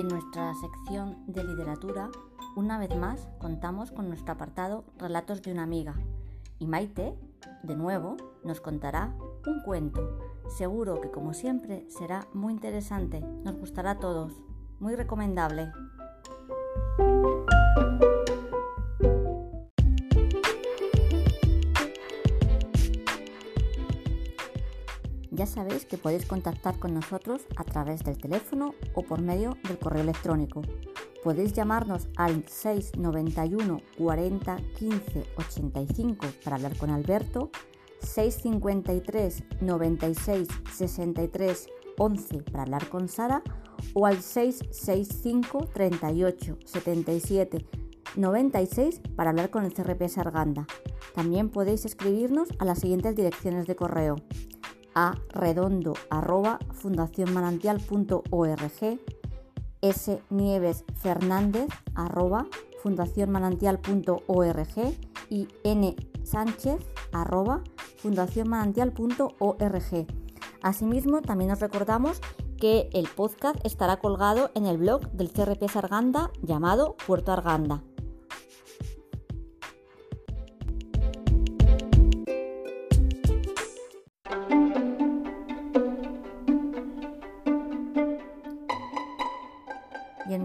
En nuestra sección de literatura, una vez más, contamos con nuestro apartado Relatos de una amiga. Y Maite, de nuevo, nos contará un cuento. Seguro que como siempre será muy interesante, nos gustará a todos. Muy recomendable. Ya sabéis que podéis contactar con nosotros a través del teléfono o por medio del correo electrónico. Podéis llamarnos al 691 40 15 85 para hablar con Alberto, 653 96 63 11 para hablar con Sara o al 665 38 77 96 para hablar con el CRP Sarganda. También podéis escribirnos a las siguientes direcciones de correo a redondo arroba fundacionmanantial.org, s nieves fernández arroba fundacionmanantial.org y n sánchez arroba fundacionmanantial.org. Asimismo, también os recordamos que el podcast estará colgado en el blog del CRP Sarganda llamado Puerto Arganda.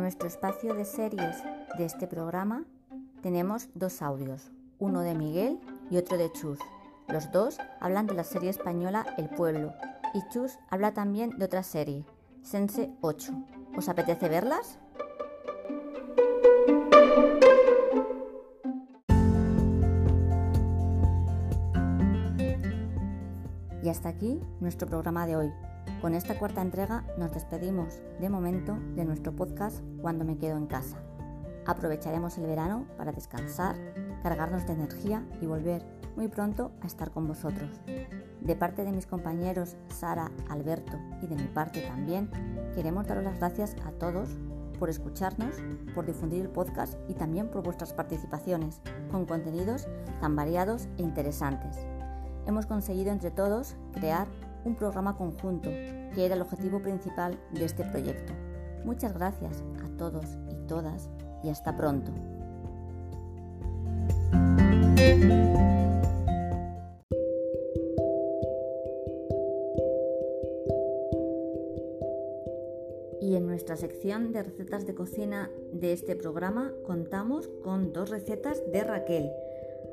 Nuestro espacio de series de este programa tenemos dos audios, uno de Miguel y otro de Chus. Los dos hablan de la serie española El Pueblo y Chus habla también de otra serie, Sense 8. ¿Os apetece verlas? Y hasta aquí nuestro programa de hoy. Con esta cuarta entrega nos despedimos de momento de nuestro podcast Cuando me quedo en casa. Aprovecharemos el verano para descansar, cargarnos de energía y volver muy pronto a estar con vosotros. De parte de mis compañeros Sara, Alberto y de mi parte también, queremos daros las gracias a todos por escucharnos, por difundir el podcast y también por vuestras participaciones con contenidos tan variados e interesantes. Hemos conseguido entre todos crear un programa conjunto, que era el objetivo principal de este proyecto. Muchas gracias a todos y todas y hasta pronto. Y en nuestra sección de recetas de cocina de este programa contamos con dos recetas de Raquel.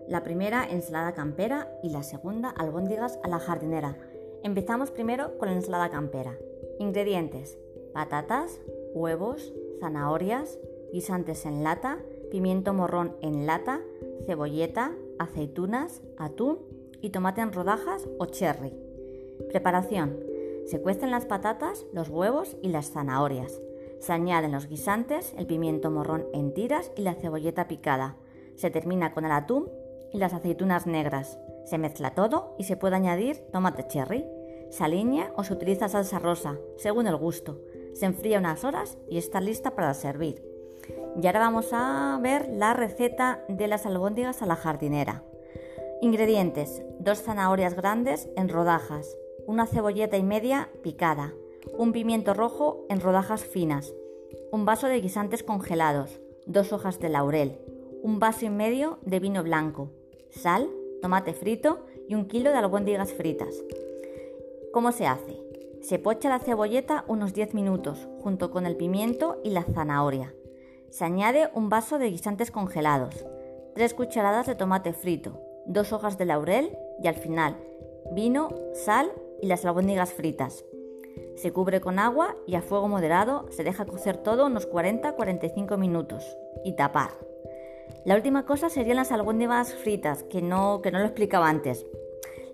La primera ensalada campera y la segunda albóndigas a la jardinera. Empezamos primero con la ensalada campera. Ingredientes: patatas, huevos, zanahorias, guisantes en lata, pimiento morrón en lata, cebolleta, aceitunas, atún y tomate en rodajas o cherry. Preparación. Se cuecen las patatas, los huevos y las zanahorias. Se añaden los guisantes, el pimiento morrón en tiras y la cebolleta picada. Se termina con el atún y las aceitunas negras. Se mezcla todo y se puede añadir tomate cherry. Se alinea o se utiliza salsa rosa, según el gusto. Se enfría unas horas y está lista para servir. Y ahora vamos a ver la receta de las albóndigas a la jardinera. Ingredientes: dos zanahorias grandes en rodajas, una cebolleta y media picada, un pimiento rojo en rodajas finas, un vaso de guisantes congelados, dos hojas de laurel, un vaso y medio de vino blanco, sal, tomate frito y un kilo de albóndigas fritas. ¿Cómo se hace? Se pocha la cebolleta unos 10 minutos junto con el pimiento y la zanahoria. Se añade un vaso de guisantes congelados, 3 cucharadas de tomate frito, 2 hojas de laurel y al final vino, sal y las albóndigas fritas. Se cubre con agua y a fuego moderado se deja cocer todo unos 40-45 minutos y tapar. La última cosa serían las albóndigas fritas, que no, que no lo explicaba antes.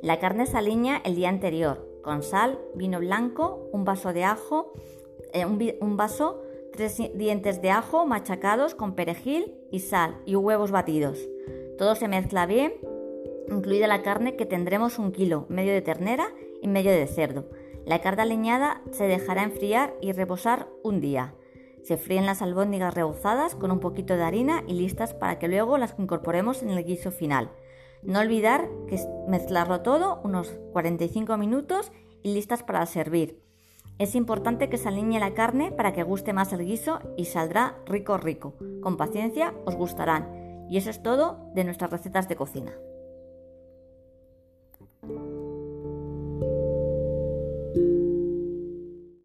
La carne se alinea el día anterior, con sal, vino blanco, un vaso de ajo, eh, un, un vaso, tres dientes de ajo machacados con perejil y sal y huevos batidos. Todo se mezcla bien, incluida la carne que tendremos un kilo, medio de ternera y medio de cerdo. La carne aliñada se dejará enfriar y reposar un día. Se fríen las albóndigas rebozadas con un poquito de harina y listas para que luego las incorporemos en el guiso final. No olvidar que mezclarlo todo unos 45 minutos y listas para servir. Es importante que se alinee la carne para que guste más el guiso y saldrá rico rico. Con paciencia os gustarán. Y eso es todo de nuestras recetas de cocina.